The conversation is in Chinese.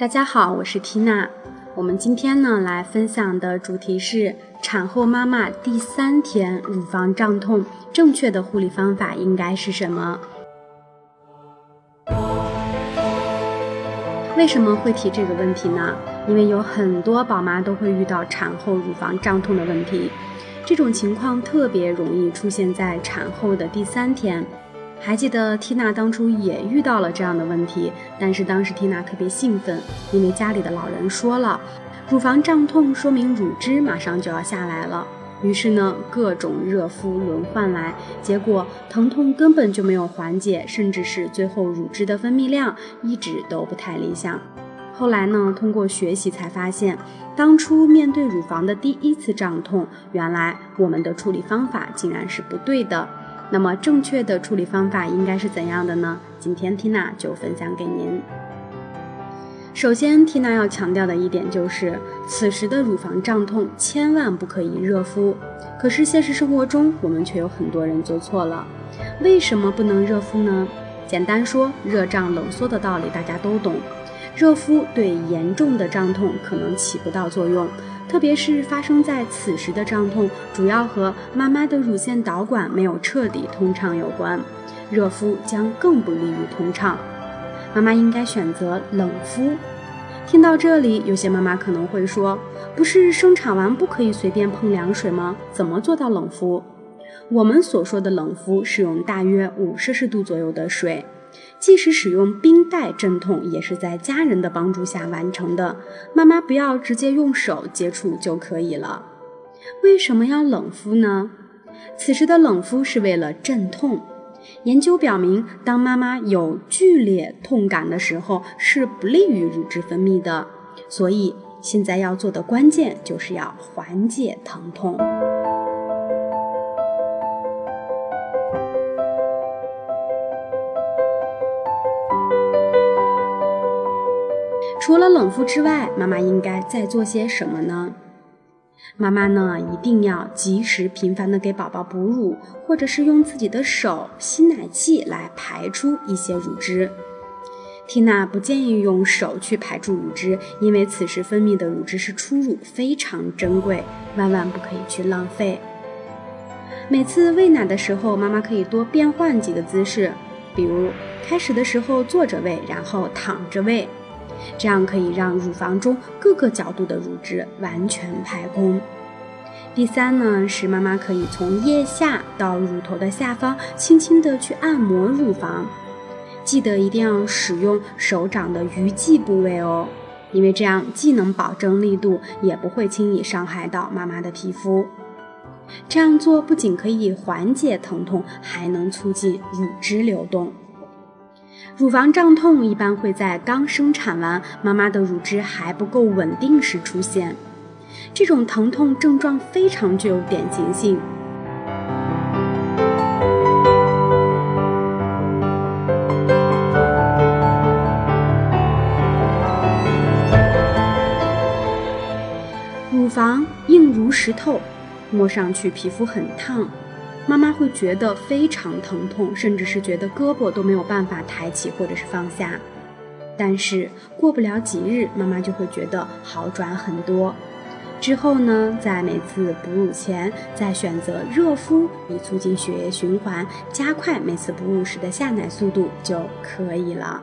大家好，我是缇娜。我们今天呢来分享的主题是产后妈妈第三天乳房胀痛，正确的护理方法应该是什么？为什么会提这个问题呢？因为有很多宝妈都会遇到产后乳房胀痛的问题，这种情况特别容易出现在产后的第三天。还记得缇娜当初也遇到了这样的问题，但是当时缇娜特别兴奋，因为家里的老人说了，乳房胀痛说明乳汁马上就要下来了。于是呢，各种热敷轮换来，结果疼痛根本就没有缓解，甚至是最后乳汁的分泌量一直都不太理想。后来呢，通过学习才发现，当初面对乳房的第一次胀痛，原来我们的处理方法竟然是不对的。那么正确的处理方法应该是怎样的呢？今天缇娜就分享给您。首先，缇娜要强调的一点就是，此时的乳房胀痛千万不可以热敷。可是现实生活中，我们却有很多人做错了。为什么不能热敷呢？简单说，热胀冷缩的道理大家都懂。热敷对严重的胀痛可能起不到作用。特别是发生在此时的胀痛，主要和妈妈的乳腺导管没有彻底通畅有关，热敷将更不利于通畅。妈妈应该选择冷敷。听到这里，有些妈妈可能会说：“不是生产完不可以随便碰凉水吗？怎么做到冷敷？”我们所说的冷敷是用大约五摄氏度左右的水。即使使用冰袋镇痛，也是在家人的帮助下完成的。妈妈不要直接用手接触就可以了。为什么要冷敷呢？此时的冷敷是为了镇痛。研究表明，当妈妈有剧烈痛感的时候，是不利于乳汁分泌的。所以，现在要做的关键就是要缓解疼痛。除了冷敷之外，妈妈应该再做些什么呢？妈妈呢，一定要及时、频繁的给宝宝哺乳，或者是用自己的手吸奶器来排出一些乳汁。缇娜不建议用手去排出乳汁，因为此时分泌的乳汁是初乳，非常珍贵，万万不可以去浪费。每次喂奶的时候，妈妈可以多变换几个姿势，比如开始的时候坐着喂，然后躺着喂。这样可以让乳房中各个角度的乳汁完全排空。第三呢，是妈妈可以从腋下到乳头的下方，轻轻的去按摩乳房，记得一定要使用手掌的鱼际部位哦，因为这样既能保证力度，也不会轻易伤害到妈妈的皮肤。这样做不仅可以缓解疼痛，还能促进乳汁流动。乳房胀痛一般会在刚生产完、妈妈的乳汁还不够稳定时出现，这种疼痛症状非常具有典型性。乳房硬如石头，摸上去皮肤很烫。妈妈会觉得非常疼痛，甚至是觉得胳膊都没有办法抬起或者是放下。但是过不了几日，妈妈就会觉得好转很多。之后呢，在每次哺乳前再选择热敷，以促进血液循环，加快每次哺乳时的下奶速度就可以了。